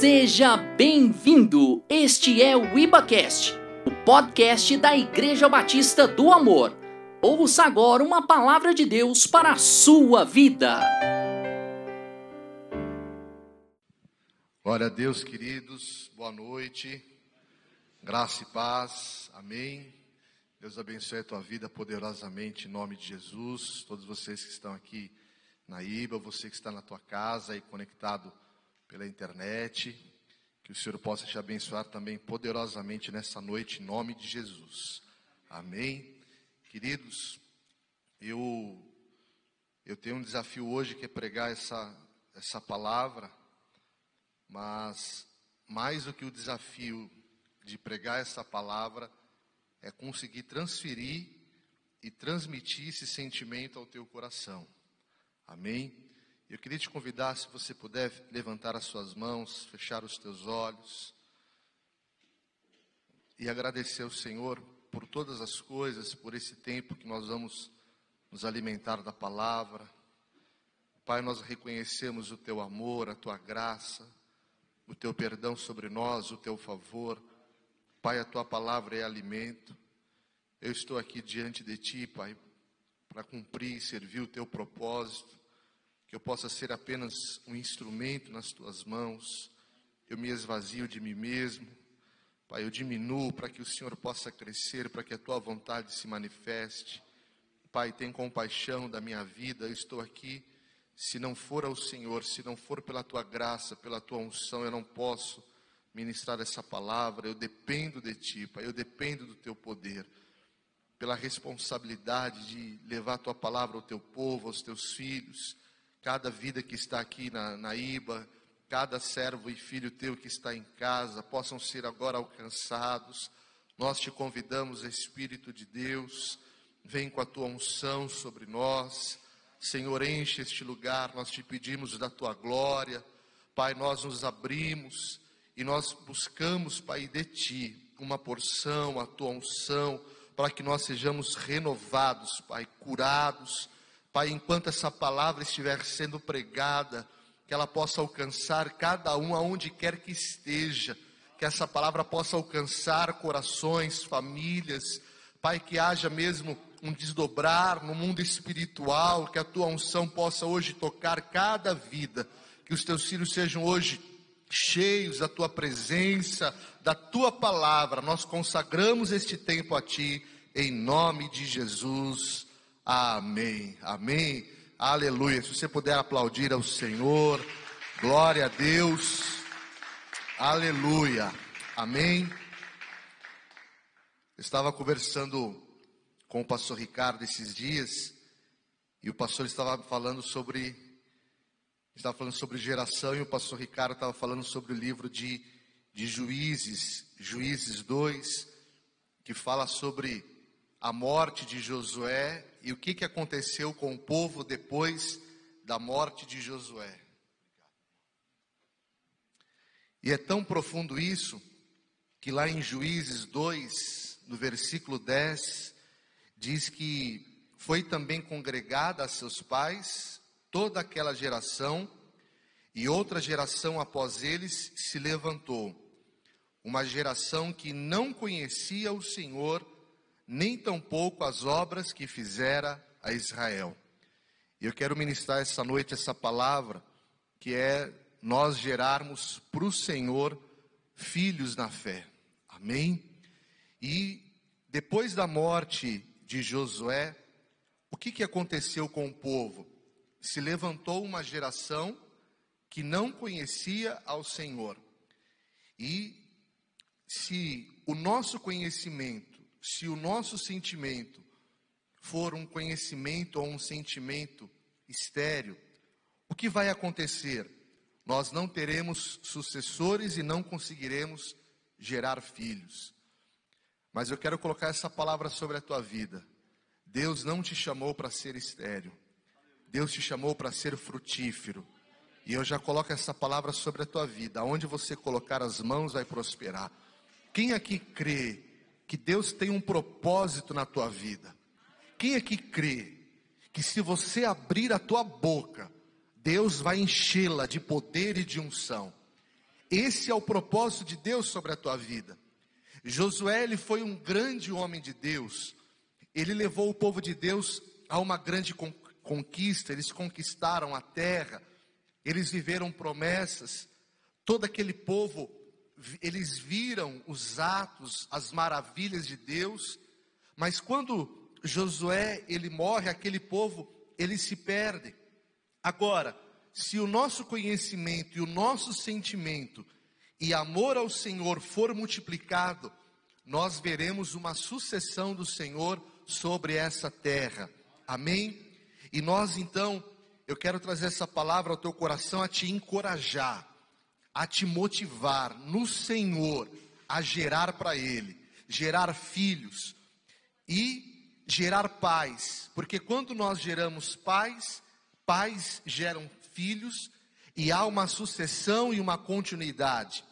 Seja bem-vindo! Este é o IbaCast, o podcast da Igreja Batista do Amor. Ouça agora uma palavra de Deus para a sua vida. Glória a Deus, queridos, boa noite, graça e paz, amém. Deus abençoe a tua vida poderosamente em nome de Jesus. Todos vocês que estão aqui na IBA, você que está na tua casa e conectado pela internet. Que o Senhor possa te abençoar também poderosamente nessa noite, em nome de Jesus. Amém. Queridos, eu, eu tenho um desafio hoje que é pregar essa, essa palavra, mas mais do que o desafio de pregar essa palavra, é conseguir transferir e transmitir esse sentimento ao teu coração. Amém? Eu queria te convidar, se você puder, levantar as suas mãos, fechar os teus olhos e agradecer ao Senhor por todas as coisas, por esse tempo que nós vamos nos alimentar da palavra. Pai, nós reconhecemos o teu amor, a tua graça, o teu perdão sobre nós, o teu favor. Pai, a tua palavra é alimento. Eu estou aqui diante de ti, Pai, para cumprir e servir o teu propósito que eu possa ser apenas um instrumento nas tuas mãos. Eu me esvazio de mim mesmo. Pai, eu diminuo para que o Senhor possa crescer, para que a tua vontade se manifeste. Pai, tem compaixão da minha vida. Eu estou aqui. Se não for ao Senhor, se não for pela tua graça, pela tua unção, eu não posso ministrar essa palavra. Eu dependo de ti, Pai. Eu dependo do teu poder. Pela responsabilidade de levar a tua palavra ao teu povo, aos teus filhos cada vida que está aqui na, na IBA, cada servo e filho teu que está em casa, possam ser agora alcançados. Nós te convidamos, Espírito de Deus, vem com a tua unção sobre nós. Senhor, enche este lugar, nós te pedimos da tua glória. Pai, nós nos abrimos e nós buscamos, Pai, de ti uma porção, a tua unção, para que nós sejamos renovados, Pai, curados Pai, enquanto essa palavra estiver sendo pregada, que ela possa alcançar cada um aonde quer que esteja, que essa palavra possa alcançar corações, famílias, Pai, que haja mesmo um desdobrar no mundo espiritual, que a tua unção possa hoje tocar cada vida, que os teus filhos sejam hoje cheios da tua presença, da tua palavra. Nós consagramos este tempo a ti, em nome de Jesus. Amém. Amém. Aleluia. Se você puder aplaudir ao Senhor, glória a Deus. Aleluia. Amém. Estava conversando com o pastor Ricardo esses dias e o pastor estava falando sobre estava falando sobre geração e o pastor Ricardo estava falando sobre o livro de, de Juízes, Juízes 2, que fala sobre a morte de Josué e o que, que aconteceu com o povo depois da morte de Josué. E é tão profundo isso, que lá em Juízes 2, no versículo 10, diz que foi também congregada a seus pais toda aquela geração, e outra geração após eles se levantou, uma geração que não conhecia o Senhor nem tampouco as obras que fizera a Israel. E eu quero ministrar essa noite essa palavra, que é nós gerarmos para o Senhor filhos na fé. Amém? E depois da morte de Josué, o que, que aconteceu com o povo? Se levantou uma geração que não conhecia ao Senhor. E se o nosso conhecimento se o nosso sentimento for um conhecimento ou um sentimento estéreo, o que vai acontecer? Nós não teremos sucessores e não conseguiremos gerar filhos. Mas eu quero colocar essa palavra sobre a tua vida. Deus não te chamou para ser estéreo. Deus te chamou para ser frutífero. E eu já coloco essa palavra sobre a tua vida. Aonde você colocar as mãos vai prosperar. Quem aqui crê que Deus tem um propósito na tua vida. Quem é que crê que se você abrir a tua boca, Deus vai enchê-la de poder e de unção? Esse é o propósito de Deus sobre a tua vida. Josué ele foi um grande homem de Deus. Ele levou o povo de Deus a uma grande conquista. Eles conquistaram a terra. Eles viveram promessas. Todo aquele povo, eles viram os atos, as maravilhas de Deus. Mas quando Josué ele morre, aquele povo ele se perde. Agora, se o nosso conhecimento e o nosso sentimento e amor ao Senhor for multiplicado, nós veremos uma sucessão do Senhor sobre essa terra. Amém? E nós então, eu quero trazer essa palavra ao teu coração a te encorajar, a te motivar no Senhor, a gerar para Ele, gerar filhos e gerar pais, porque quando nós geramos pais, pais geram filhos e há uma sucessão e uma continuidade.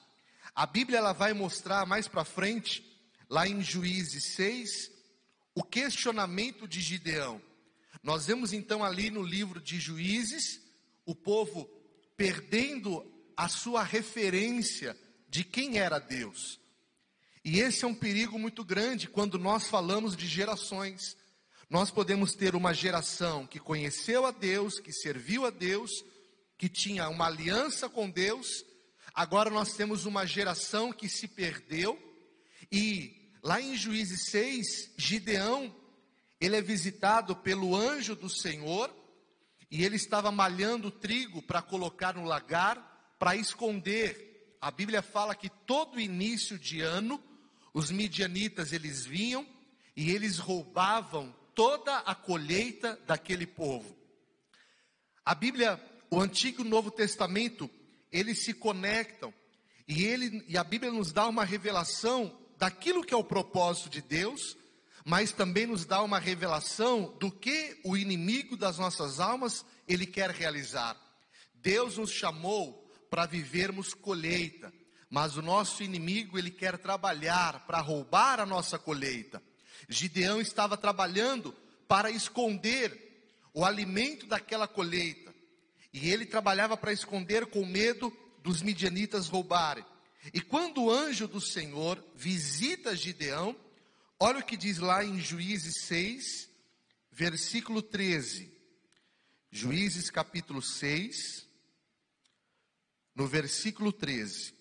A Bíblia ela vai mostrar mais para frente, lá em Juízes 6, o questionamento de Gideão. Nós vemos então ali no livro de Juízes o povo perdendo a sua referência de quem era Deus. E esse é um perigo muito grande quando nós falamos de gerações. Nós podemos ter uma geração que conheceu a Deus, que serviu a Deus, que tinha uma aliança com Deus, agora nós temos uma geração que se perdeu, e lá em Juízes 6, Gideão, ele é visitado pelo anjo do Senhor, e ele estava malhando trigo para colocar no lagar, para esconder. A Bíblia fala que todo início de ano, os midianitas eles vinham e eles roubavam toda a colheita daquele povo. A Bíblia o Antigo e o Novo Testamento, eles se conectam e, ele, e a Bíblia nos dá uma revelação daquilo que é o propósito de Deus, mas também nos dá uma revelação do que o inimigo das nossas almas ele quer realizar. Deus nos chamou para vivermos colheita, mas o nosso inimigo ele quer trabalhar para roubar a nossa colheita. Gideão estava trabalhando para esconder o alimento daquela colheita. E ele trabalhava para esconder com medo dos midianitas roubarem. E quando o anjo do Senhor visita Gideão, olha o que diz lá em Juízes 6, versículo 13. Juízes capítulo 6, no versículo 13.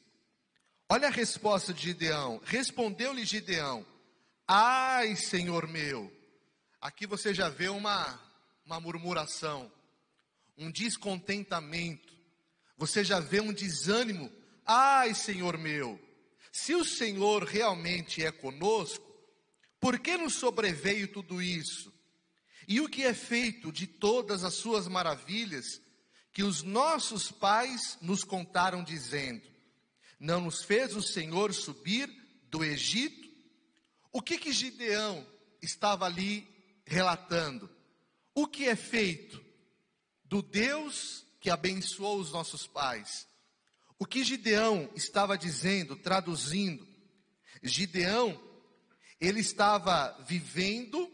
Olha a resposta de Gideão. Respondeu-lhe Gideão: Ai, Senhor meu. Aqui você já vê uma, uma murmuração um descontentamento, você já vê um desânimo. Ai, Senhor meu, se o Senhor realmente é conosco, por que nos sobreveio tudo isso? E o que é feito de todas as suas maravilhas que os nossos pais nos contaram, dizendo: Não nos fez o Senhor subir do Egito? O que que Gideão estava ali relatando? O que é feito? do Deus que abençoou os nossos pais. O que Gideão estava dizendo, traduzindo, Gideão, ele estava vivendo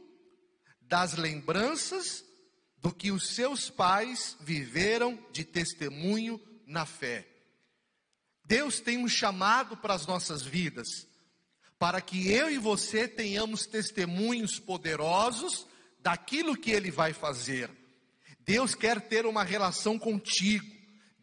das lembranças do que os seus pais viveram de testemunho na fé. Deus tem um chamado para as nossas vidas, para que eu e você tenhamos testemunhos poderosos daquilo que Ele vai fazer. Deus quer ter uma relação contigo.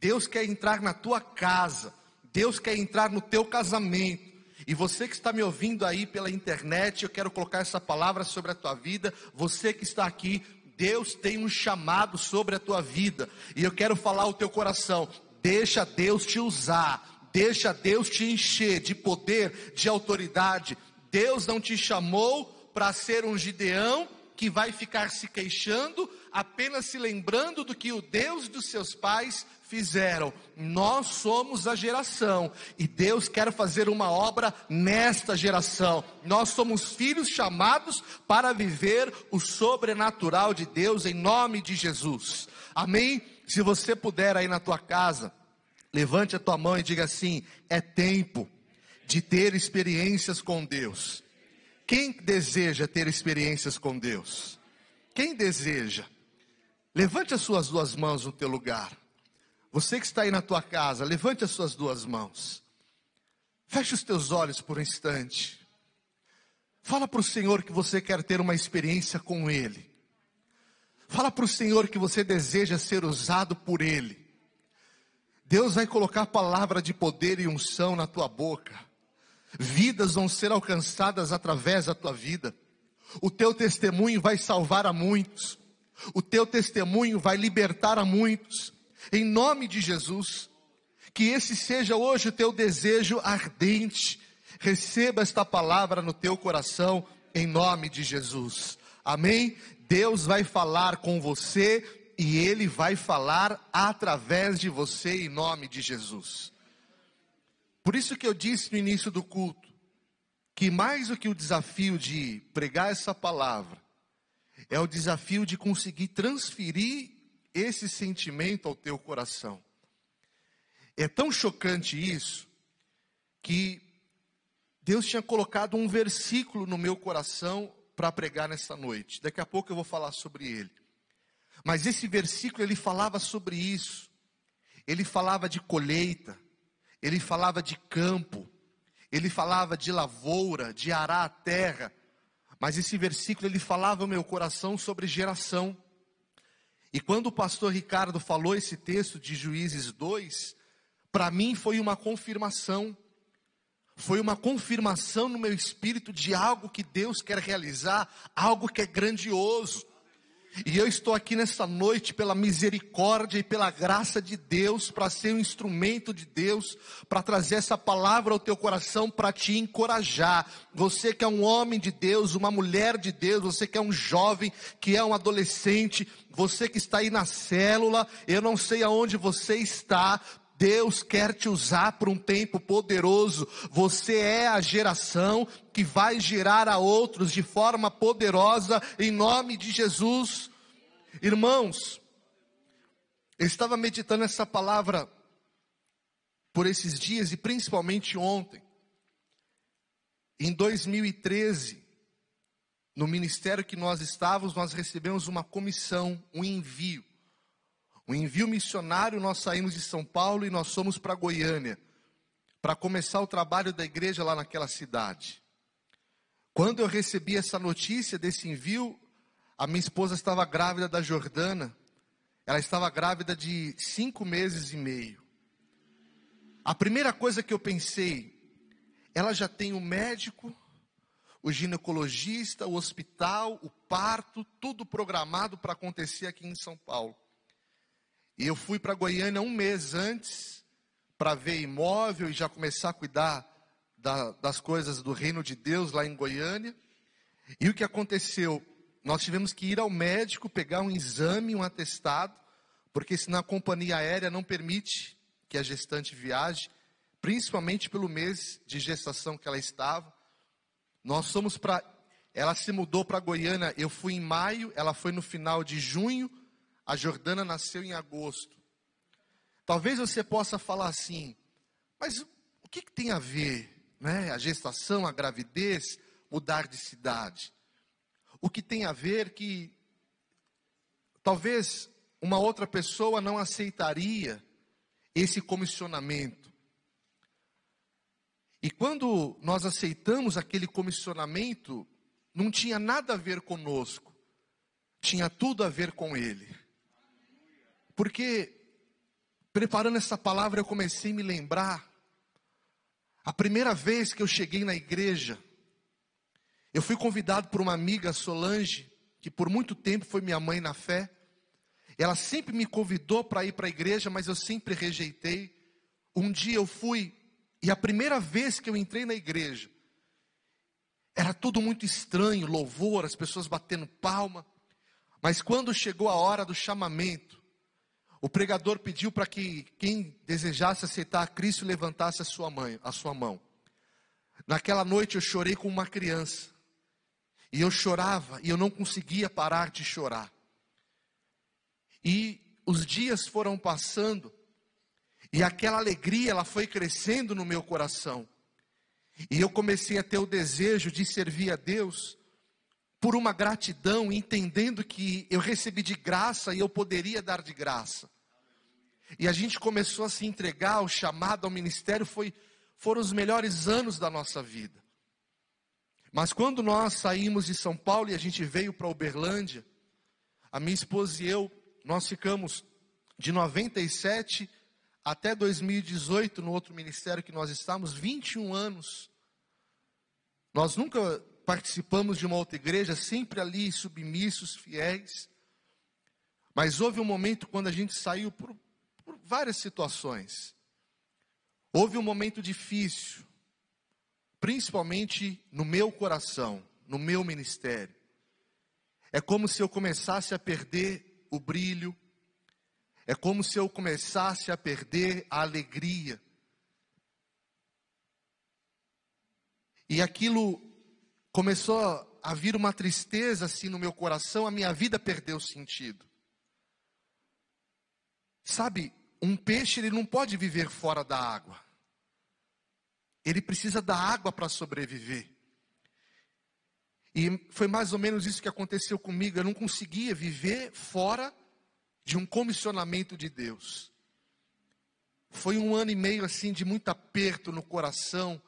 Deus quer entrar na tua casa. Deus quer entrar no teu casamento. E você que está me ouvindo aí pela internet, eu quero colocar essa palavra sobre a tua vida. Você que está aqui, Deus tem um chamado sobre a tua vida. E eu quero falar ao teu coração: deixa Deus te usar. Deixa Deus te encher de poder, de autoridade. Deus não te chamou para ser um Gideão que vai ficar se queixando, apenas se lembrando do que o Deus dos seus pais fizeram. Nós somos a geração e Deus quer fazer uma obra nesta geração. Nós somos filhos chamados para viver o sobrenatural de Deus em nome de Jesus. Amém? Se você puder aí na tua casa, levante a tua mão e diga assim: é tempo de ter experiências com Deus. Quem deseja ter experiências com Deus? Quem deseja? Levante as suas duas mãos no teu lugar. Você que está aí na tua casa, levante as suas duas mãos. Feche os teus olhos por um instante. Fala para o Senhor que você quer ter uma experiência com Ele. Fala para o Senhor que você deseja ser usado por Ele. Deus vai colocar palavra de poder e unção na tua boca. Vidas vão ser alcançadas através da tua vida. O teu testemunho vai salvar a muitos. O teu testemunho vai libertar a muitos. Em nome de Jesus. Que esse seja hoje o teu desejo ardente. Receba esta palavra no teu coração, em nome de Jesus. Amém? Deus vai falar com você e Ele vai falar através de você, em nome de Jesus. Por isso que eu disse no início do culto, que mais do que o desafio de pregar essa palavra, é o desafio de conseguir transferir esse sentimento ao teu coração. É tão chocante isso que Deus tinha colocado um versículo no meu coração para pregar nessa noite. Daqui a pouco eu vou falar sobre ele. Mas esse versículo ele falava sobre isso. Ele falava de colheita, ele falava de campo, ele falava de lavoura, de arar a terra. Mas esse versículo ele falava no meu coração sobre geração. E quando o pastor Ricardo falou esse texto de Juízes 2, para mim foi uma confirmação. Foi uma confirmação no meu espírito de algo que Deus quer realizar, algo que é grandioso. E eu estou aqui nessa noite pela misericórdia e pela graça de Deus, para ser um instrumento de Deus, para trazer essa palavra ao teu coração, para te encorajar. Você que é um homem de Deus, uma mulher de Deus, você que é um jovem, que é um adolescente, você que está aí na célula, eu não sei aonde você está, Deus quer te usar por um tempo poderoso. Você é a geração que vai gerar a outros de forma poderosa em nome de Jesus. Irmãos, eu estava meditando essa palavra por esses dias e principalmente ontem. Em 2013, no ministério que nós estávamos, nós recebemos uma comissão, um envio um envio missionário, nós saímos de São Paulo e nós fomos para Goiânia, para começar o trabalho da igreja lá naquela cidade. Quando eu recebi essa notícia desse envio, a minha esposa estava grávida da Jordana, ela estava grávida de cinco meses e meio. A primeira coisa que eu pensei, ela já tem o médico, o ginecologista, o hospital, o parto, tudo programado para acontecer aqui em São Paulo. E eu fui para Goiânia um mês antes para ver imóvel e já começar a cuidar da, das coisas do reino de Deus lá em Goiânia. E o que aconteceu? Nós tivemos que ir ao médico, pegar um exame, um atestado, porque senão a companhia aérea não permite que a gestante viaje, principalmente pelo mês de gestação que ela estava. Nós fomos para. Ela se mudou para Goiânia, eu fui em maio, ela foi no final de junho, a Jordana nasceu em agosto. Talvez você possa falar assim, mas o que, que tem a ver, né? A gestação, a gravidez, mudar de cidade. O que tem a ver que talvez uma outra pessoa não aceitaria esse comissionamento. E quando nós aceitamos aquele comissionamento, não tinha nada a ver conosco, tinha tudo a ver com ele. Porque, preparando essa palavra, eu comecei a me lembrar. A primeira vez que eu cheguei na igreja, eu fui convidado por uma amiga, Solange, que por muito tempo foi minha mãe na fé. Ela sempre me convidou para ir para a igreja, mas eu sempre rejeitei. Um dia eu fui, e a primeira vez que eu entrei na igreja, era tudo muito estranho, louvor, as pessoas batendo palma. Mas quando chegou a hora do chamamento, o pregador pediu para que quem desejasse aceitar a Cristo levantasse a sua, mãe, a sua mão. Naquela noite eu chorei como uma criança. E eu chorava e eu não conseguia parar de chorar. E os dias foram passando e aquela alegria ela foi crescendo no meu coração. E eu comecei a ter o desejo de servir a Deus por uma gratidão, entendendo que eu recebi de graça e eu poderia dar de graça. E a gente começou a se entregar ao chamado ao ministério, foi, foram os melhores anos da nossa vida. Mas quando nós saímos de São Paulo e a gente veio para Uberlândia, a minha esposa e eu, nós ficamos de 97 até 2018 no outro ministério que nós estávamos, 21 anos. Nós nunca participamos de uma outra igreja, sempre ali submissos, fiéis. Mas houve um momento quando a gente saiu por, por várias situações. Houve um momento difícil, principalmente no meu coração, no meu ministério. É como se eu começasse a perder o brilho, é como se eu começasse a perder a alegria. E aquilo começou a vir uma tristeza assim no meu coração, a minha vida perdeu sentido. Sabe, um peixe ele não pode viver fora da água. Ele precisa da água para sobreviver. E foi mais ou menos isso que aconteceu comigo. Eu não conseguia viver fora de um comissionamento de Deus. Foi um ano e meio assim de muito aperto no coração.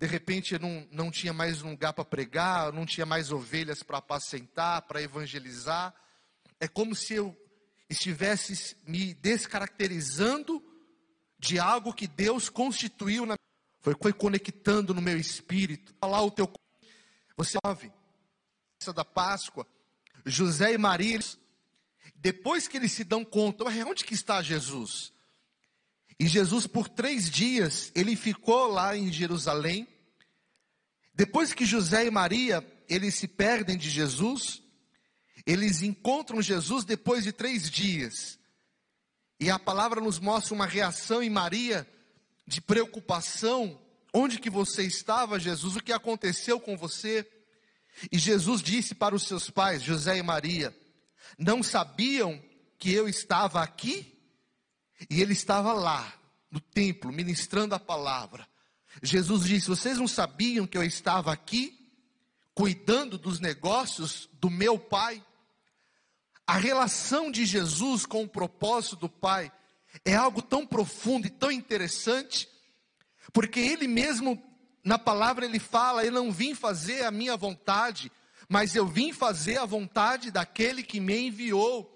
De repente não, não tinha mais um lugar para pregar, não tinha mais ovelhas para apacentar, para evangelizar. É como se eu estivesse me descaracterizando de algo que Deus constituiu na foi, foi conectando no meu espírito. Falar o teu você ouve da Páscoa, José e Maria, depois que eles se dão conta, onde que está Jesus? E Jesus por três dias ele ficou lá em Jerusalém. Depois que José e Maria eles se perdem de Jesus, eles encontram Jesus depois de três dias. E a palavra nos mostra uma reação em Maria de preocupação. Onde que você estava, Jesus? O que aconteceu com você? E Jesus disse para os seus pais, José e Maria: Não sabiam que eu estava aqui? E ele estava lá, no templo, ministrando a palavra. Jesus disse: Vocês não sabiam que eu estava aqui, cuidando dos negócios do meu pai? A relação de Jesus com o propósito do Pai é algo tão profundo e tão interessante, porque ele mesmo, na palavra, ele fala: Eu não vim fazer a minha vontade, mas eu vim fazer a vontade daquele que me enviou.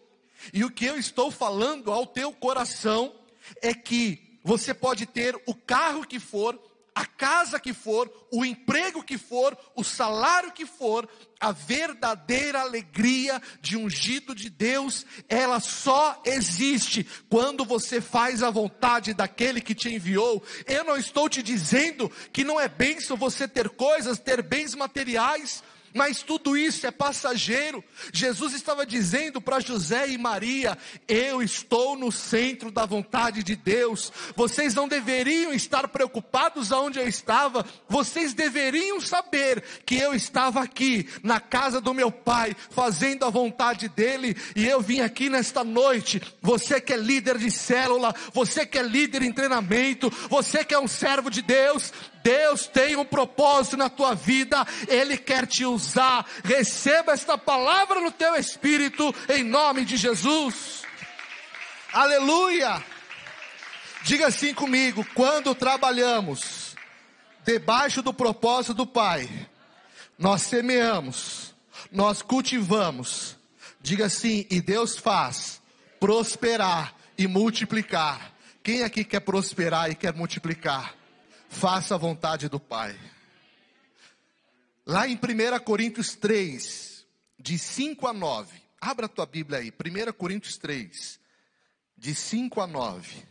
E o que eu estou falando ao teu coração é que você pode ter o carro que for, a casa que for, o emprego que for, o salário que for, a verdadeira alegria de ungido de Deus, ela só existe quando você faz a vontade daquele que te enviou. Eu não estou te dizendo que não é bênção você ter coisas, ter bens materiais, mas tudo isso é passageiro. Jesus estava dizendo para José e Maria: Eu estou no centro da vontade de Deus. Vocês não deveriam estar preocupados aonde eu estava, vocês deveriam saber que eu estava aqui, na casa do meu pai, fazendo a vontade dele, e eu vim aqui nesta noite. Você que é líder de célula, você que é líder em treinamento, você que é um servo de Deus, Deus tem um propósito na tua vida, Ele quer te usar. Receba esta palavra no teu espírito, em nome de Jesus. Aleluia! Diga assim comigo: quando trabalhamos debaixo do propósito do Pai, nós semeamos, nós cultivamos. Diga assim, e Deus faz prosperar e multiplicar. Quem aqui quer prosperar e quer multiplicar? Faça a vontade do Pai. Lá em 1 Coríntios 3, de 5 a 9, abra a tua Bíblia aí, 1 Coríntios 3, de 5 a 9.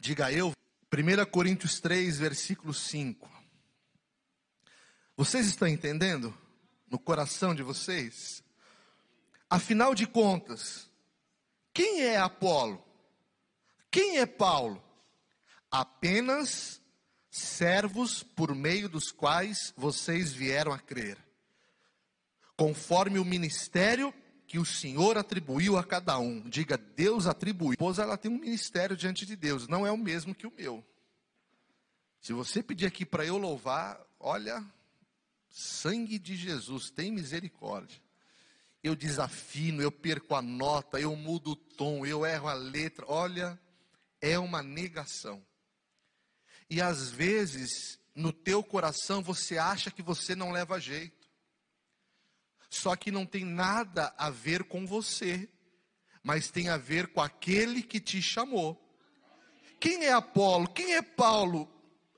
Diga eu, 1 Coríntios 3, versículo 5. Vocês estão entendendo? No coração de vocês? Afinal de contas, quem é Apolo? Quem é Paulo? Apenas servos por meio dos quais vocês vieram a crer, conforme o ministério que o Senhor atribuiu a cada um. Diga, Deus atribuiu. Pois ela tem um ministério diante de Deus, não é o mesmo que o meu. Se você pedir aqui para eu louvar, olha, sangue de Jesus, tem misericórdia. eu desafino, eu perco a nota, eu mudo o tom, eu erro a letra. Olha, é uma negação. E às vezes, no teu coração, você acha que você não leva jeito. Só que não tem nada a ver com você, mas tem a ver com aquele que te chamou. Quem é Apolo? Quem é Paulo?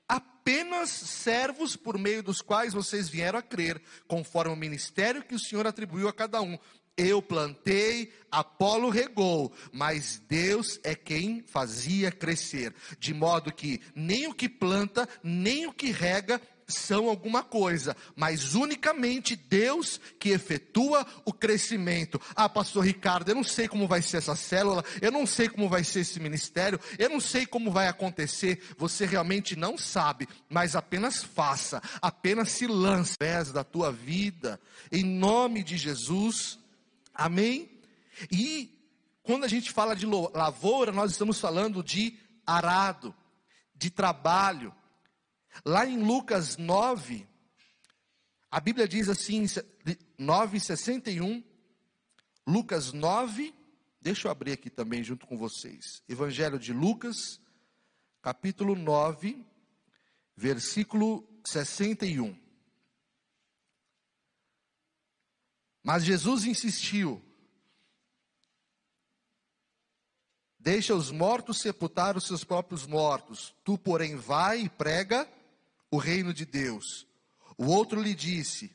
Apenas servos por meio dos quais vocês vieram a crer, conforme o ministério que o Senhor atribuiu a cada um. Eu plantei, Apolo regou, mas Deus é quem fazia crescer. De modo que nem o que planta, nem o que rega são alguma coisa, mas unicamente Deus que efetua o crescimento. Ah, pastor Ricardo, eu não sei como vai ser essa célula, eu não sei como vai ser esse ministério, eu não sei como vai acontecer. Você realmente não sabe, mas apenas faça, apenas se lance pés da tua vida, em nome de Jesus. Amém? E quando a gente fala de lavoura, nós estamos falando de arado, de trabalho. Lá em Lucas 9, a Bíblia diz assim, 9,61, Lucas 9, deixa eu abrir aqui também junto com vocês. Evangelho de Lucas, capítulo 9, versículo 61. Mas Jesus insistiu: Deixa os mortos sepultar os seus próprios mortos, tu, porém, vai e prega o reino de Deus. O outro lhe disse: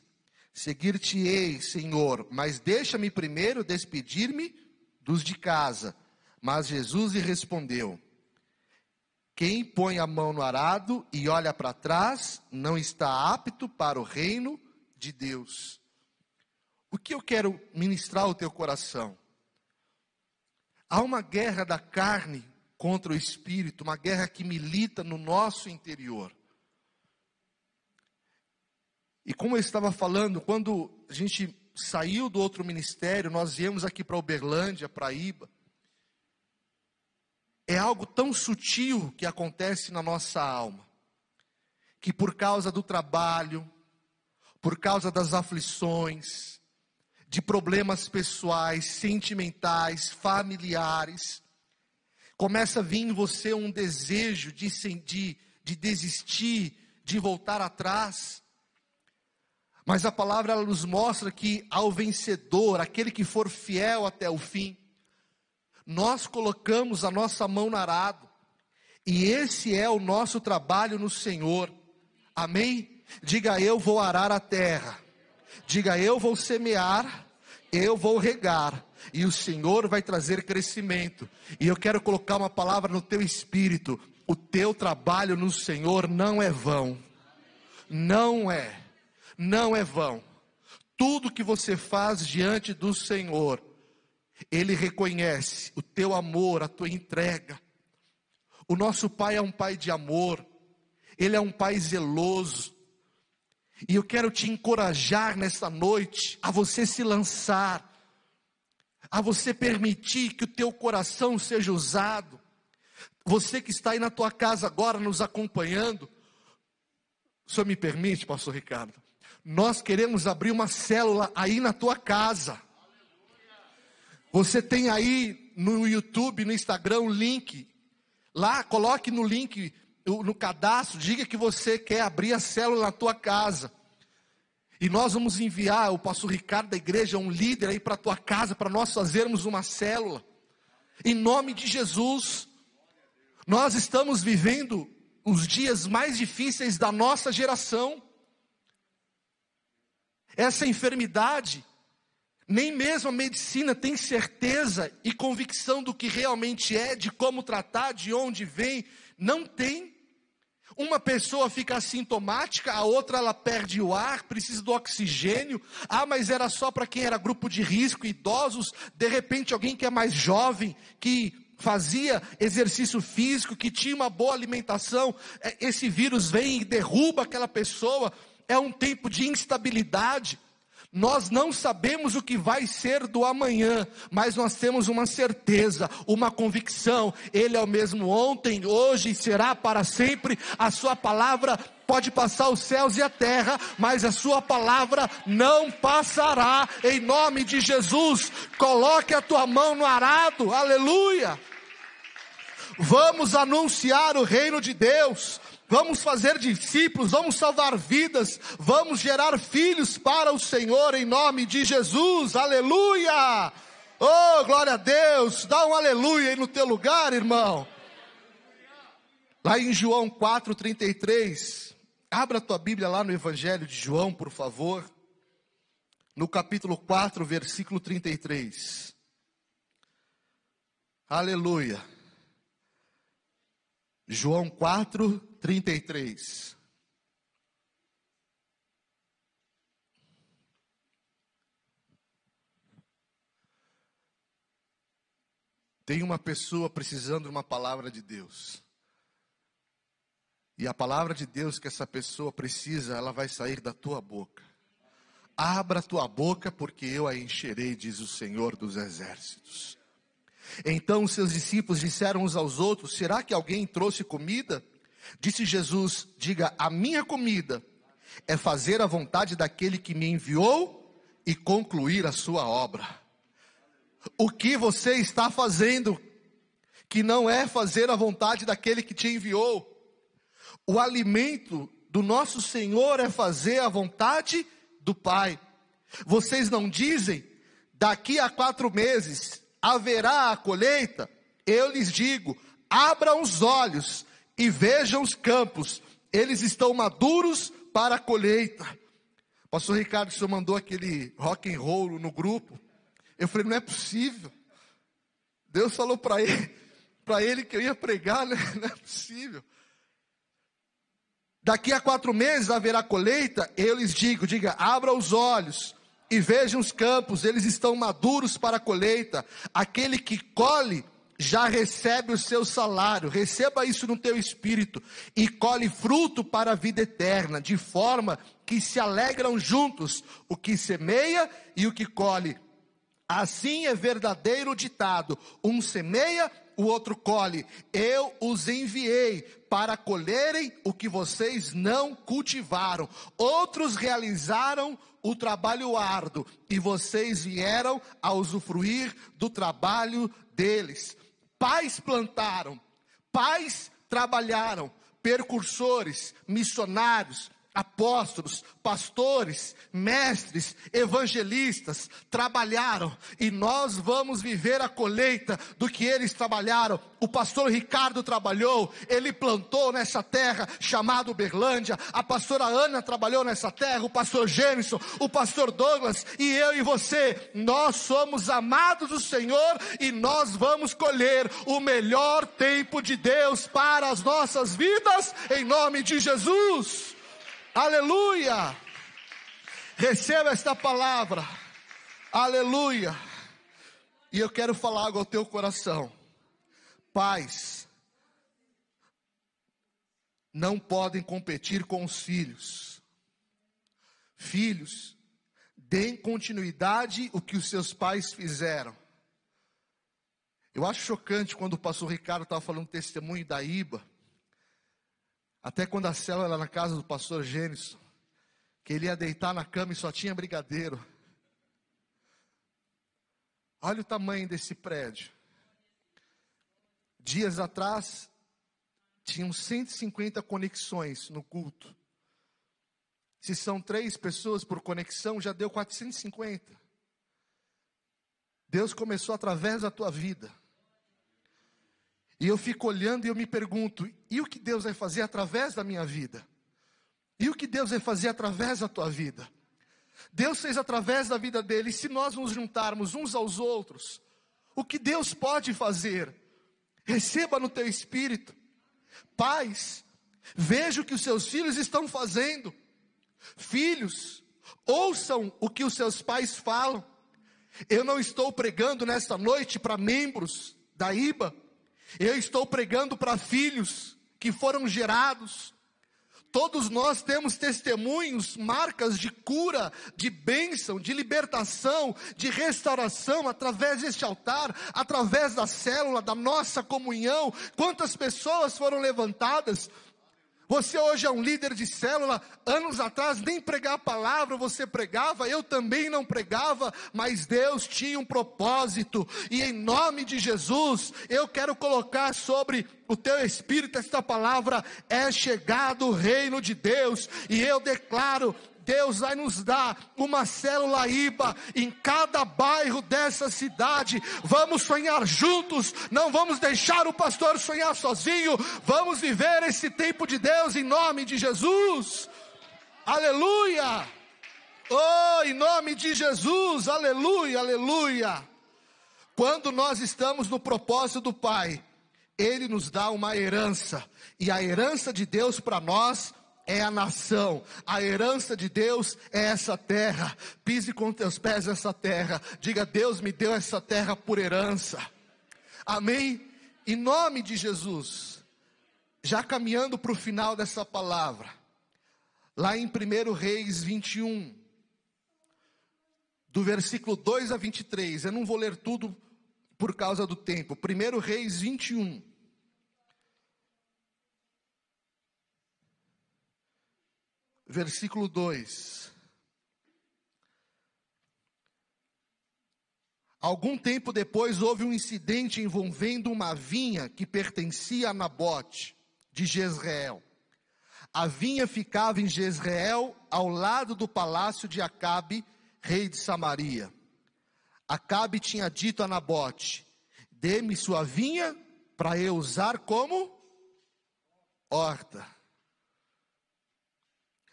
Seguir-te-ei, Senhor, mas deixa-me primeiro despedir-me dos de casa. Mas Jesus lhe respondeu: Quem põe a mão no arado e olha para trás não está apto para o reino de Deus. O que eu quero ministrar ao teu coração? Há uma guerra da carne contra o espírito, uma guerra que milita no nosso interior. E como eu estava falando, quando a gente saiu do outro ministério, nós viemos aqui para Uberlândia, para Iba. É algo tão sutil que acontece na nossa alma, que por causa do trabalho, por causa das aflições, de problemas pessoais, sentimentais, familiares, começa a vir em você um desejo de, de, de desistir, de voltar atrás. Mas a palavra ela nos mostra que ao vencedor, aquele que for fiel até o fim, nós colocamos a nossa mão no arado, e esse é o nosso trabalho no Senhor. Amém? Diga eu vou arar a terra. Diga eu vou semear, eu vou regar, e o Senhor vai trazer crescimento. E eu quero colocar uma palavra no teu espírito: o teu trabalho no Senhor não é vão. Não é não é vão. Tudo que você faz diante do Senhor, Ele reconhece o teu amor, a tua entrega. O nosso Pai é um Pai de amor, Ele é um Pai zeloso. E eu quero te encorajar nessa noite a você se lançar, a você permitir que o teu coração seja usado. Você que está aí na tua casa agora nos acompanhando, senhor me permite, pastor Ricardo? Nós queremos abrir uma célula aí na tua casa. Você tem aí no YouTube, no Instagram, o link. Lá, coloque no link, no cadastro, diga que você quer abrir a célula na tua casa. E nós vamos enviar o pastor Ricardo da igreja, um líder aí para a tua casa, para nós fazermos uma célula. Em nome de Jesus. Nós estamos vivendo os dias mais difíceis da nossa geração. Essa enfermidade, nem mesmo a medicina tem certeza e convicção do que realmente é, de como tratar, de onde vem, não tem. Uma pessoa fica assintomática, a outra ela perde o ar, precisa do oxigênio. Ah, mas era só para quem era grupo de risco, idosos. De repente, alguém que é mais jovem, que fazia exercício físico, que tinha uma boa alimentação, é, esse vírus vem e derruba aquela pessoa é um tempo de instabilidade. Nós não sabemos o que vai ser do amanhã, mas nós temos uma certeza, uma convicção. Ele é o mesmo ontem, hoje e será para sempre. A Sua palavra pode passar os céus e a terra, mas a Sua palavra não passará. Em nome de Jesus, coloque a tua mão no arado, aleluia. Vamos anunciar o reino de Deus vamos fazer discípulos, vamos salvar vidas, vamos gerar filhos para o Senhor em nome de Jesus, aleluia! Oh, glória a Deus, dá um aleluia aí no teu lugar, irmão. Lá em João 4,33, abra a tua Bíblia lá no Evangelho de João, por favor, no capítulo 4, versículo 33. Aleluia. João 4, 33. Tem uma pessoa precisando de uma palavra de Deus. E a palavra de Deus que essa pessoa precisa, ela vai sair da tua boca. Abra tua boca, porque eu a encherei, diz o Senhor dos Exércitos. Então seus discípulos disseram uns aos outros: Será que alguém trouxe comida? Disse Jesus: Diga, a minha comida é fazer a vontade daquele que me enviou e concluir a sua obra. O que você está fazendo que não é fazer a vontade daquele que te enviou? O alimento do nosso Senhor é fazer a vontade do Pai. Vocês não dizem, daqui a quatro meses haverá a colheita? Eu lhes digo, abram os olhos e vejam os campos, eles estão maduros para a colheita. Pastor Ricardo, o senhor mandou aquele rock and roll no grupo. Eu falei, não é possível. Deus falou para ele, para ele que eu ia pregar, né? não é possível. Daqui a quatro meses haverá colheita, eu lhes digo, diga, abra os olhos e vejam os campos, eles estão maduros para a colheita. Aquele que colhe já recebe o seu salário, receba isso no teu espírito e colhe fruto para a vida eterna, de forma que se alegram juntos o que semeia e o que colhe. Assim é verdadeiro ditado: um semeia, o outro colhe. Eu os enviei para colherem o que vocês não cultivaram. Outros realizaram o trabalho árduo e vocês vieram a usufruir do trabalho deles. Pais plantaram, pais trabalharam, percursores, missionários, apóstolos, pastores, mestres, evangelistas trabalharam e nós vamos viver a colheita do que eles trabalharam. O pastor Ricardo trabalhou, ele plantou nessa terra chamada Berlândia. A pastora Ana trabalhou nessa terra, o pastor Gênesis, o pastor Douglas e eu e você. Nós somos amados do Senhor e nós vamos colher o melhor tempo de Deus para as nossas vidas em nome de Jesus. Aleluia! Receba esta palavra. Aleluia! E eu quero falar algo ao teu coração. Pais não podem competir com os filhos. Filhos, deem continuidade o que os seus pais fizeram. Eu acho chocante quando o pastor Ricardo estava falando testemunho da IBA. Até quando a célula era na casa do pastor Gênesis, que ele ia deitar na cama e só tinha brigadeiro. Olha o tamanho desse prédio. Dias atrás, tinham 150 conexões no culto. Se são três pessoas por conexão, já deu 450. Deus começou através da tua vida. E eu fico olhando e eu me pergunto: e o que Deus vai fazer através da minha vida? E o que Deus vai fazer através da tua vida? Deus fez através da vida dele, e se nós nos juntarmos uns aos outros, o que Deus pode fazer? Receba no teu espírito, pais, veja o que os seus filhos estão fazendo, filhos, ouçam o que os seus pais falam. Eu não estou pregando nesta noite para membros da IBA, eu estou pregando para filhos que foram gerados. Todos nós temos testemunhos, marcas de cura, de bênção, de libertação, de restauração através deste altar, através da célula, da nossa comunhão. Quantas pessoas foram levantadas? Você hoje é um líder de célula. Anos atrás nem pregar a palavra você pregava, eu também não pregava, mas Deus tinha um propósito. E em nome de Jesus, eu quero colocar sobre o teu espírito esta palavra: é chegado o reino de Deus. E eu declaro Deus vai nos dar uma célula IBA em cada bairro dessa cidade. Vamos sonhar juntos, não vamos deixar o pastor sonhar sozinho. Vamos viver esse tempo de Deus em nome de Jesus. Aleluia! Oh, em nome de Jesus, aleluia, aleluia. Quando nós estamos no propósito do Pai, Ele nos dá uma herança, e a herança de Deus para nós é a nação, a herança de Deus é essa terra. Pise com teus pés essa terra. Diga: Deus me deu essa terra por herança. Amém? Em nome de Jesus. Já caminhando para o final dessa palavra, lá em 1 Reis 21, do versículo 2 a 23, eu não vou ler tudo por causa do tempo. 1 Reis 21. Versículo 2. Algum tempo depois houve um incidente envolvendo uma vinha que pertencia a Nabote, de Jezreel. A vinha ficava em Jezreel, ao lado do palácio de Acabe, rei de Samaria. Acabe tinha dito a Nabote: Dê-me sua vinha para eu usar como horta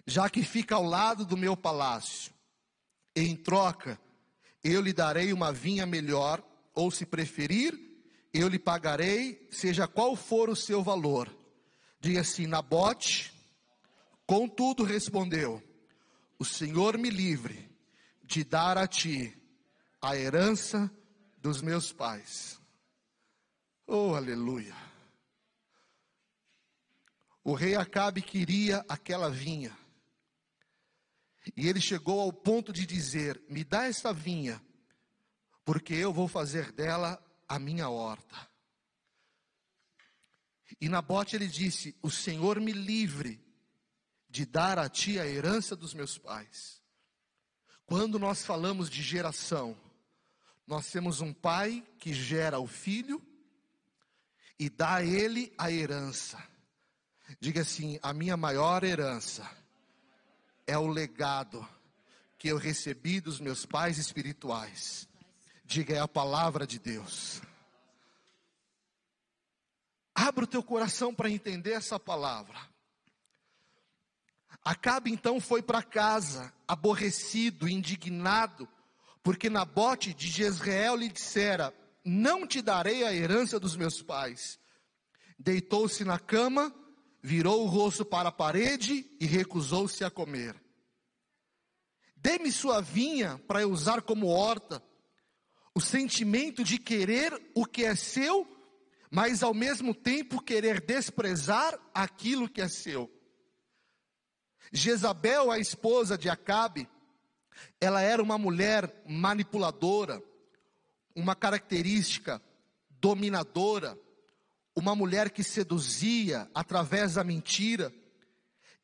já que fica ao lado do meu palácio. Em troca, eu lhe darei uma vinha melhor, ou se preferir, eu lhe pagarei, seja qual for o seu valor. Diga assim: Nabote, contudo respondeu: O Senhor me livre de dar a ti a herança dos meus pais. Oh, aleluia. O rei Acabe queria aquela vinha. E ele chegou ao ponto de dizer: Me dá essa vinha, porque eu vou fazer dela a minha horta. E Nabote ele disse: O Senhor me livre de dar a ti a herança dos meus pais. Quando nós falamos de geração, nós temos um pai que gera o filho e dá a ele a herança. Diga assim: a minha maior herança é o legado que eu recebi dos meus pais espirituais. Diga, é a palavra de Deus. Abra o teu coração para entender essa palavra. Acabe então foi para casa, aborrecido, indignado, porque Nabote de Jezreel lhe dissera: Não te darei a herança dos meus pais. Deitou-se na cama virou o rosto para a parede e recusou-se a comer. Dê-me sua vinha para eu usar como horta. O sentimento de querer o que é seu, mas ao mesmo tempo querer desprezar aquilo que é seu. Jezabel, a esposa de Acabe, ela era uma mulher manipuladora, uma característica dominadora, uma mulher que seduzia através da mentira,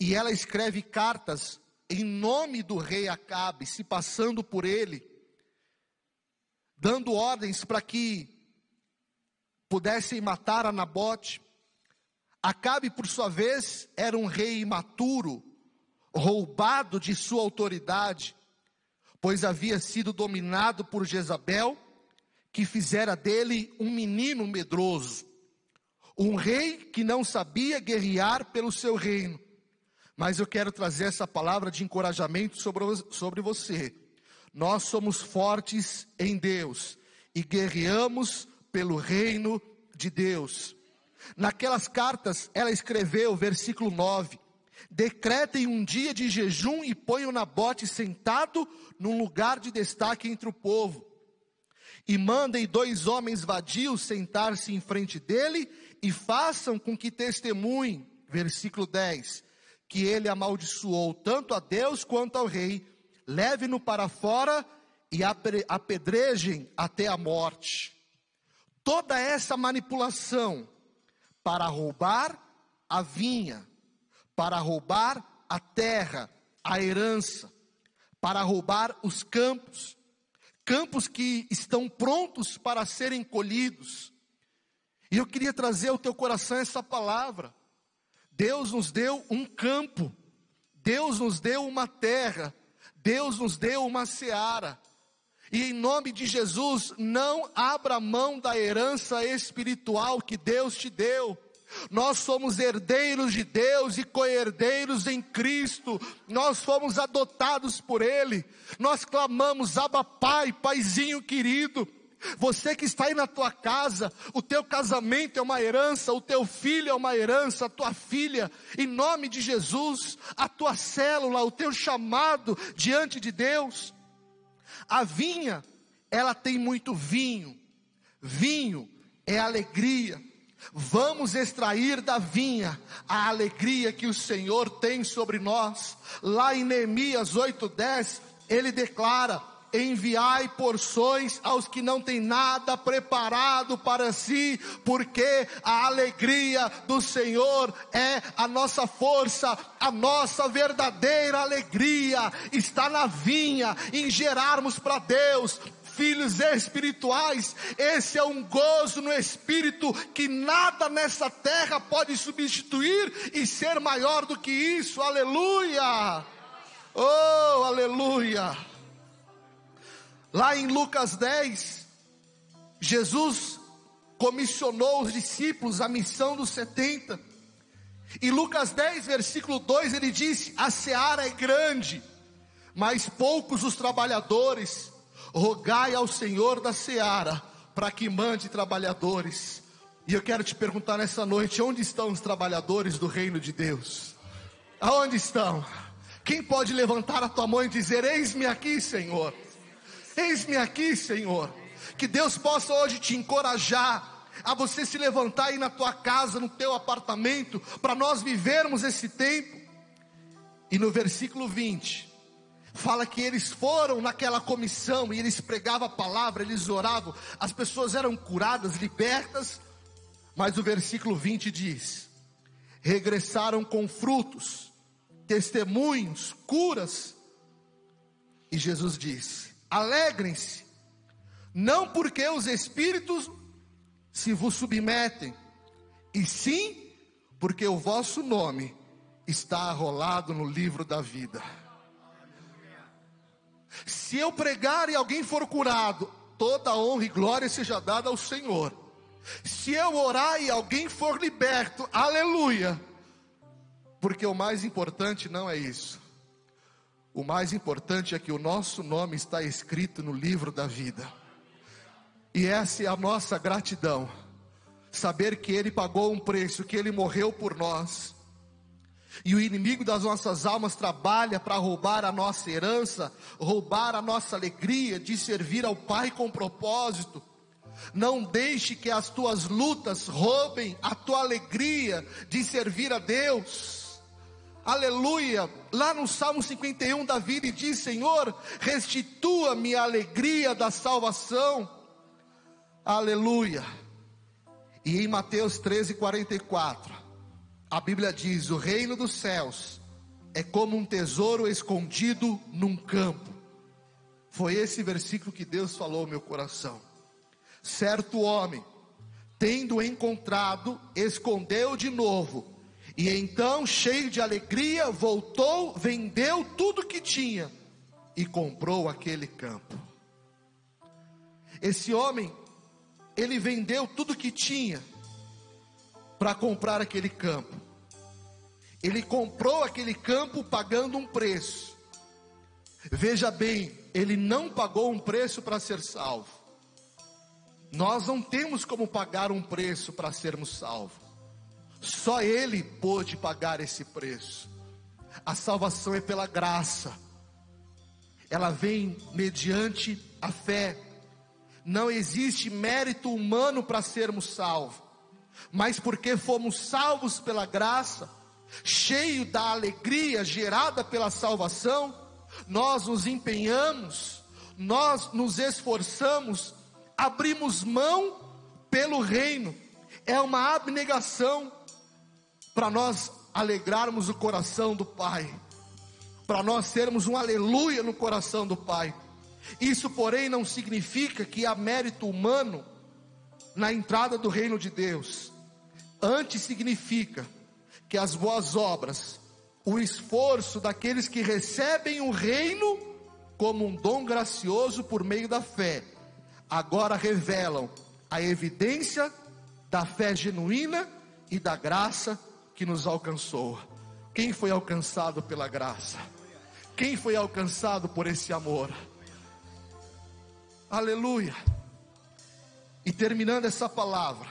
e ela escreve cartas em nome do rei Acabe, se passando por ele, dando ordens para que pudessem matar a Nabote. Acabe, por sua vez, era um rei imaturo, roubado de sua autoridade, pois havia sido dominado por Jezabel, que fizera dele um menino medroso. Um rei que não sabia guerrear pelo seu reino. Mas eu quero trazer essa palavra de encorajamento sobre, sobre você. Nós somos fortes em Deus e guerreamos pelo reino de Deus. Naquelas cartas, ela escreveu, versículo 9: Decretem um dia de jejum e ponham Nabote sentado num lugar de destaque entre o povo. E mandem dois homens vadios sentar-se em frente dele e façam com que testemunhem, versículo 10, que ele amaldiçoou tanto a Deus quanto ao rei, leve-no para fora e apedrejem até a morte. Toda essa manipulação para roubar a vinha, para roubar a terra, a herança, para roubar os campos, campos que estão prontos para serem colhidos. E eu queria trazer ao teu coração essa palavra. Deus nos deu um campo, Deus nos deu uma terra, Deus nos deu uma seara. E em nome de Jesus, não abra mão da herança espiritual que Deus te deu. Nós somos herdeiros de Deus e co-herdeiros em Cristo. Nós fomos adotados por Ele. Nós clamamos, Abba Pai, Paizinho querido. Você que está aí na tua casa, o teu casamento é uma herança, o teu filho é uma herança, a tua filha, em nome de Jesus, a tua célula, o teu chamado diante de Deus. A vinha, ela tem muito vinho. Vinho é alegria. Vamos extrair da vinha a alegria que o Senhor tem sobre nós. Lá em Neemias 8:10, ele declara: enviai porções aos que não têm nada preparado para si, porque a alegria do Senhor é a nossa força, a nossa verdadeira alegria está na vinha, em gerarmos para Deus, filhos espirituais, esse é um gozo no espírito que nada nessa terra pode substituir e ser maior do que isso, aleluia! Oh, aleluia! Lá em Lucas 10, Jesus comissionou os discípulos a missão dos 70. E Lucas 10, versículo 2, ele disse: A seara é grande, mas poucos os trabalhadores rogai ao Senhor da seara para que mande trabalhadores. E eu quero te perguntar nessa noite: onde estão os trabalhadores do reino de Deus? Aonde estão? Quem pode levantar a tua mão e dizer: Eis-me aqui, Senhor? Eis-me aqui, Senhor. Que Deus possa hoje te encorajar a você se levantar aí na tua casa, no teu apartamento, para nós vivermos esse tempo. E no versículo 20, fala que eles foram naquela comissão e eles pregavam a palavra, eles oravam, as pessoas eram curadas, libertas, mas o versículo 20 diz: regressaram com frutos, testemunhos, curas, e Jesus diz: alegrem-se, não porque os espíritos se vos submetem, e sim porque o vosso nome está arrolado no livro da vida. Se eu pregar e alguém for curado, toda honra e glória seja dada ao Senhor. Se eu orar e alguém for liberto, aleluia. Porque o mais importante não é isso. O mais importante é que o nosso nome está escrito no livro da vida. E essa é a nossa gratidão. Saber que Ele pagou um preço, que Ele morreu por nós e o inimigo das nossas almas trabalha para roubar a nossa herança, roubar a nossa alegria de servir ao Pai com propósito. Não deixe que as tuas lutas roubem a tua alegria de servir a Deus. Aleluia. Lá no Salmo 51, Davi diz: Senhor, restitua-me a alegria da salvação. Aleluia. E em Mateus 13, 44. A Bíblia diz: o reino dos céus é como um tesouro escondido num campo. Foi esse versículo que Deus falou ao meu coração. Certo homem, tendo encontrado, escondeu de novo, e então, cheio de alegria, voltou, vendeu tudo que tinha e comprou aquele campo. Esse homem, ele vendeu tudo que tinha para comprar aquele campo. Ele comprou aquele campo pagando um preço. Veja bem, ele não pagou um preço para ser salvo. Nós não temos como pagar um preço para sermos salvos. Só ele pôde pagar esse preço. A salvação é pela graça. Ela vem mediante a fé. Não existe mérito humano para sermos salvos mas porque fomos salvos pela graça, cheio da alegria gerada pela salvação, nós nos empenhamos, nós nos esforçamos, abrimos mão pelo reino, é uma abnegação para nós alegrarmos o coração do Pai, para nós termos um aleluia no coração do Pai. Isso, porém, não significa que há mérito humano na entrada do reino de Deus. Antes significa que as boas obras, o esforço daqueles que recebem o reino como um dom gracioso por meio da fé, agora revelam a evidência da fé genuína e da graça que nos alcançou. Quem foi alcançado pela graça? Quem foi alcançado por esse amor? Aleluia. E terminando essa palavra,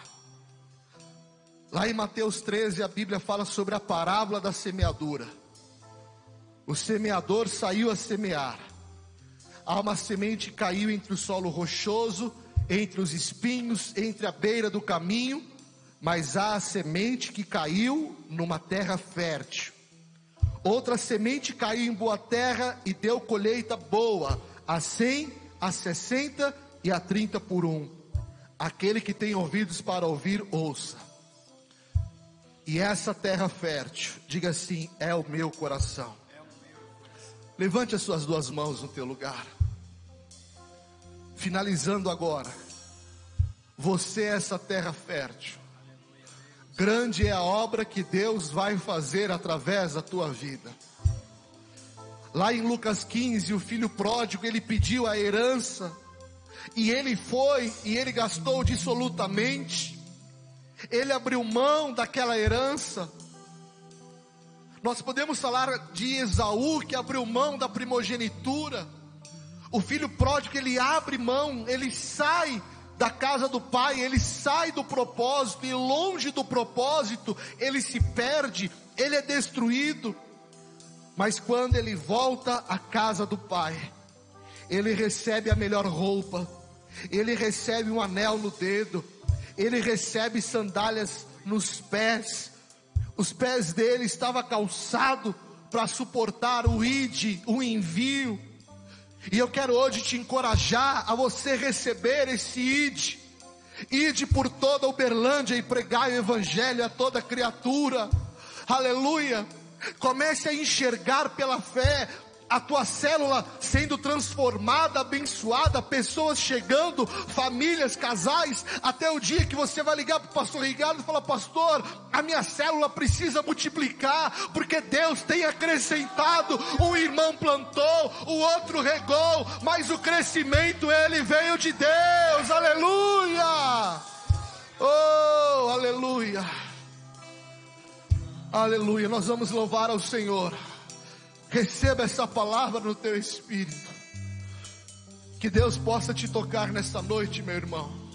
lá em Mateus 13, a Bíblia fala sobre a parábola da semeadura. O semeador saiu a semear. Há uma semente caiu entre o solo rochoso, entre os espinhos, entre a beira do caminho, mas há a semente que caiu numa terra fértil. Outra semente caiu em boa terra e deu colheita boa, a cem, a sessenta e a trinta por um. Aquele que tem ouvidos para ouvir, ouça. E essa terra fértil, diga assim: é o meu coração. Levante as suas duas mãos no teu lugar. Finalizando agora. Você é essa terra fértil. Grande é a obra que Deus vai fazer através da tua vida. Lá em Lucas 15, o filho pródigo, ele pediu a herança, e ele foi e ele gastou dissolutamente, ele abriu mão daquela herança. Nós podemos falar de Esaú que abriu mão da primogenitura. O filho pródigo ele abre mão, ele sai da casa do pai, ele sai do propósito e longe do propósito, ele se perde, ele é destruído. Mas quando ele volta à casa do pai, ele recebe a melhor roupa, ele recebe um anel no dedo, ele recebe sandálias nos pés. Os pés dele estavam calçados para suportar o id, o envio. E eu quero hoje te encorajar a você receber esse id. Ide por toda Uberlândia e pregai o evangelho a toda criatura. Aleluia. Comece a enxergar pela fé a tua célula sendo transformada, abençoada, pessoas chegando, famílias, casais, até o dia que você vai ligar para o pastor Ricardo e falar: Pastor, a minha célula precisa multiplicar, porque Deus tem acrescentado. Um irmão plantou, o outro regou, mas o crescimento ele veio de Deus, aleluia! Oh, aleluia! Aleluia, nós vamos louvar ao Senhor. Receba essa palavra no teu espírito. Que Deus possa te tocar nesta noite, meu irmão.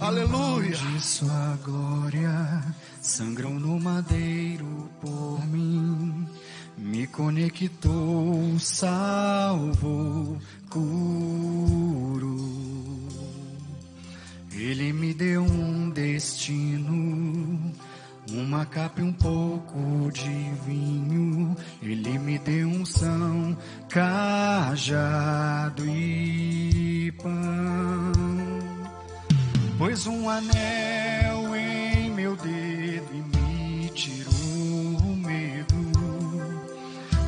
Aleluia. De sua glória sangrou no madeiro por mim. Me conectou, salvou, curou. Ele me deu um destino uma capa e um pouco de vinho, ele me deu um são, cajado e pão. Pôs um anel em meu dedo e me tirou o medo.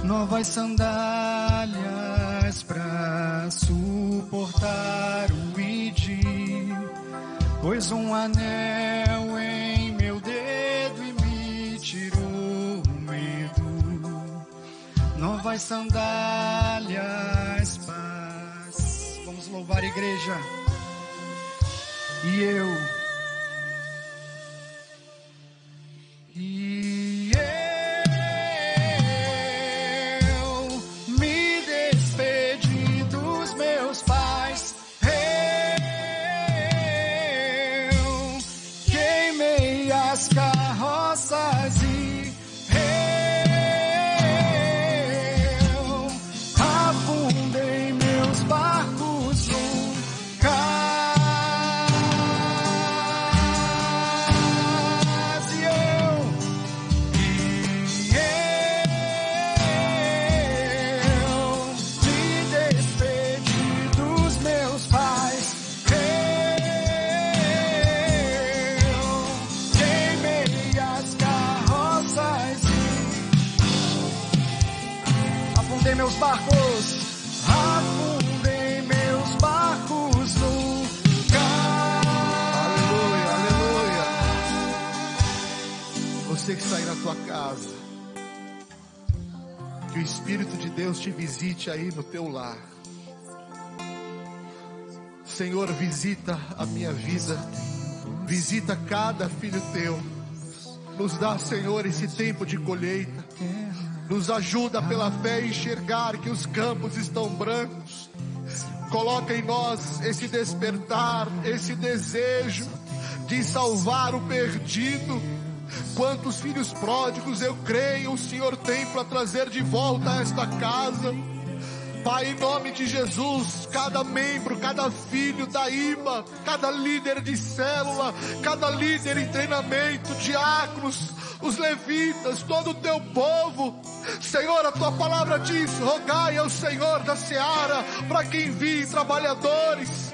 Novas sandálias pra suportar o id. Pôs um anel em novas sandálias, paz. Vamos louvar a igreja. E eu. Visite aí no teu lar. Senhor, visita a minha vida, visita cada filho teu. Nos dá, Senhor, esse tempo de colheita. Nos ajuda pela fé a enxergar que os campos estão brancos. Coloca em nós esse despertar, esse desejo de salvar o perdido. Quantos filhos pródigos eu creio o Senhor tem para trazer de volta a esta casa. Pai, em nome de Jesus, cada membro, cada filho da IBA, cada líder de célula, cada líder em treinamento, diáconos, os levitas, todo o teu povo. Senhor, a tua palavra diz: rogai ao Senhor da seara para que envie trabalhadores.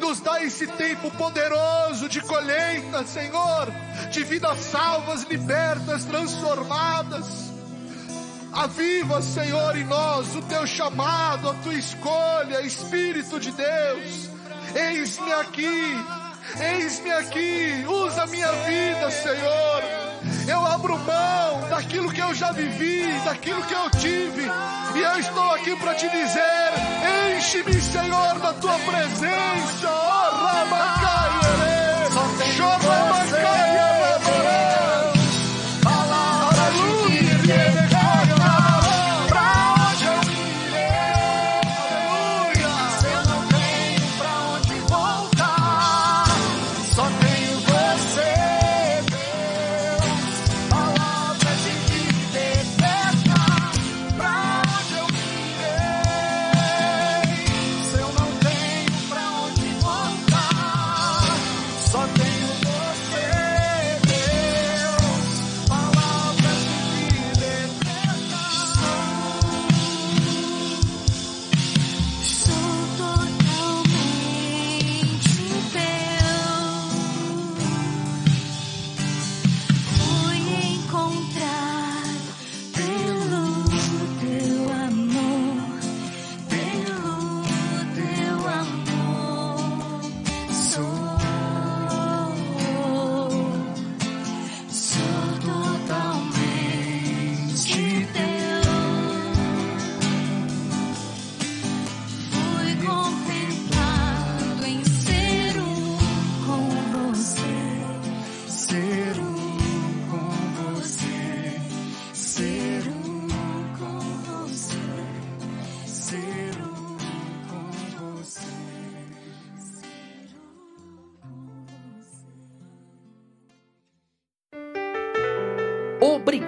Nos dá esse tempo poderoso de colheita, Senhor, de vidas salvas, libertas, transformadas. Aviva, Senhor, em nós o teu chamado, a tua escolha, Espírito de Deus. Eis-me aqui, eis-me aqui, usa minha vida, Senhor. Eu abro mão daquilo que eu já vivi, daquilo que eu tive, e eu estou aqui para te dizer: enche-me, Senhor, da tua presença. Oh, Rabacaia,